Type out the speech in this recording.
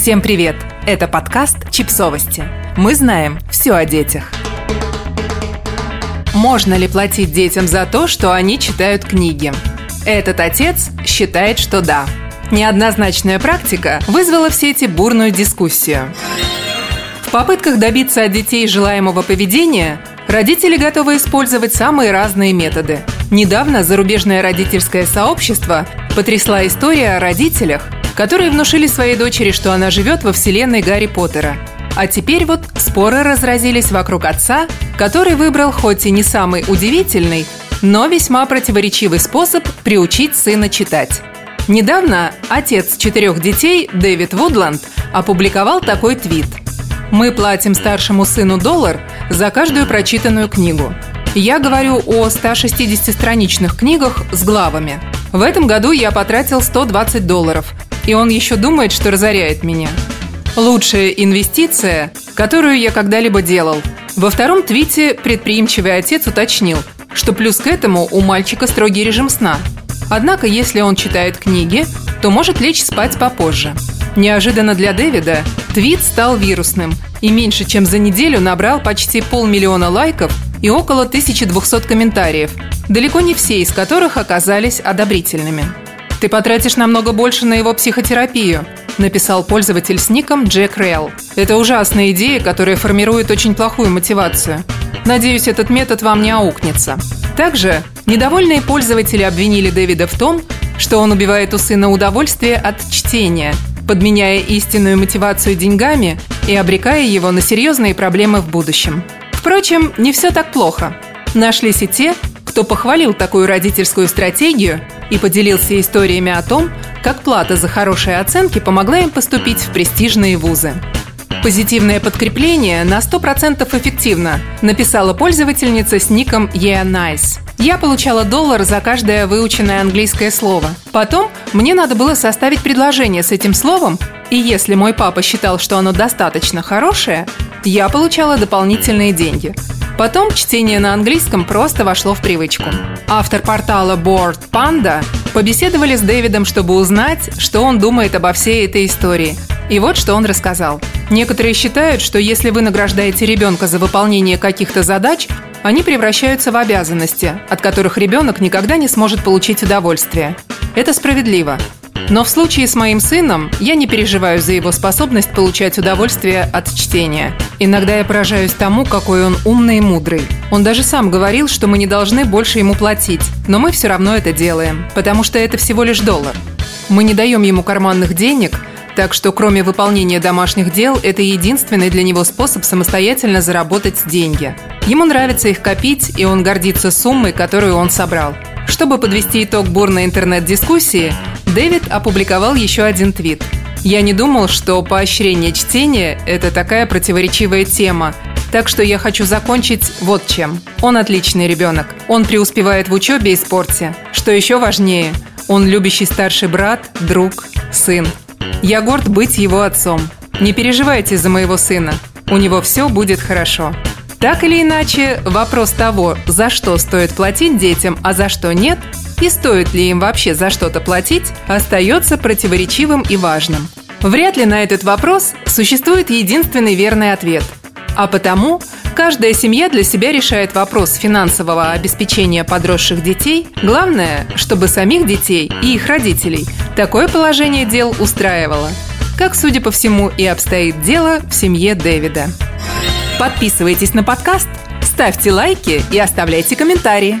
Всем привет! Это подкаст «Чипсовости». Мы знаем все о детях. Можно ли платить детям за то, что они читают книги? Этот отец считает, что да. Неоднозначная практика вызвала в сети бурную дискуссию. В попытках добиться от детей желаемого поведения родители готовы использовать самые разные методы. Недавно зарубежное родительское сообщество потрясла история о родителях, которые внушили своей дочери, что она живет во вселенной Гарри Поттера. А теперь вот споры разразились вокруг отца, который выбрал хоть и не самый удивительный, но весьма противоречивый способ приучить сына читать. Недавно отец четырех детей Дэвид Вудланд опубликовал такой твит. «Мы платим старшему сыну доллар за каждую прочитанную книгу. Я говорю о 160-страничных книгах с главами. В этом году я потратил 120 долларов, и он еще думает, что разоряет меня. Лучшая инвестиция, которую я когда-либо делал. Во втором твите предприимчивый отец уточнил, что плюс к этому у мальчика строгий режим сна. Однако, если он читает книги, то может лечь спать попозже. Неожиданно для Дэвида твит стал вирусным и меньше чем за неделю набрал почти полмиллиона лайков и около 1200 комментариев, далеко не все из которых оказались одобрительными. «Ты потратишь намного больше на его психотерапию», написал пользователь с ником Джек Рейл. «Это ужасная идея, которая формирует очень плохую мотивацию. Надеюсь, этот метод вам не аукнется». Также недовольные пользователи обвинили Дэвида в том, что он убивает у сына удовольствие от чтения, подменяя истинную мотивацию деньгами и обрекая его на серьезные проблемы в будущем. Впрочем, не все так плохо. Нашлись и те, кто похвалил такую родительскую стратегию и поделился историями о том, как плата за хорошие оценки помогла им поступить в престижные вузы. Позитивное подкрепление на 100% эффективно, написала пользовательница с ником Yeah Nice. Я получала доллар за каждое выученное английское слово. Потом мне надо было составить предложение с этим словом, и если мой папа считал, что оно достаточно хорошее, я получала дополнительные деньги. Потом чтение на английском просто вошло в привычку. Автор портала Board Panda побеседовали с Дэвидом, чтобы узнать, что он думает обо всей этой истории. И вот что он рассказал. Некоторые считают, что если вы награждаете ребенка за выполнение каких-то задач, они превращаются в обязанности, от которых ребенок никогда не сможет получить удовольствие. Это справедливо. Но в случае с моим сыном я не переживаю за его способность получать удовольствие от чтения. Иногда я поражаюсь тому, какой он умный и мудрый. Он даже сам говорил, что мы не должны больше ему платить, но мы все равно это делаем, потому что это всего лишь доллар. Мы не даем ему карманных денег, так что кроме выполнения домашних дел, это единственный для него способ самостоятельно заработать деньги. Ему нравится их копить, и он гордится суммой, которую он собрал. Чтобы подвести итог бурной интернет-дискуссии, Дэвид опубликовал еще один твит. «Я не думал, что поощрение чтения – это такая противоречивая тема, так что я хочу закончить вот чем. Он отличный ребенок. Он преуспевает в учебе и спорте. Что еще важнее, он любящий старший брат, друг, сын. Я горд быть его отцом. Не переживайте за моего сына. У него все будет хорошо. Так или иначе, вопрос того, за что стоит платить детям, а за что нет, и стоит ли им вообще за что-то платить, остается противоречивым и важным. Вряд ли на этот вопрос существует единственный верный ответ. А потому каждая семья для себя решает вопрос финансового обеспечения подросших детей. Главное, чтобы самих детей и их родителей такое положение дел устраивало. Как, судя по всему, и обстоит дело в семье Дэвида. Подписывайтесь на подкаст, ставьте лайки и оставляйте комментарии.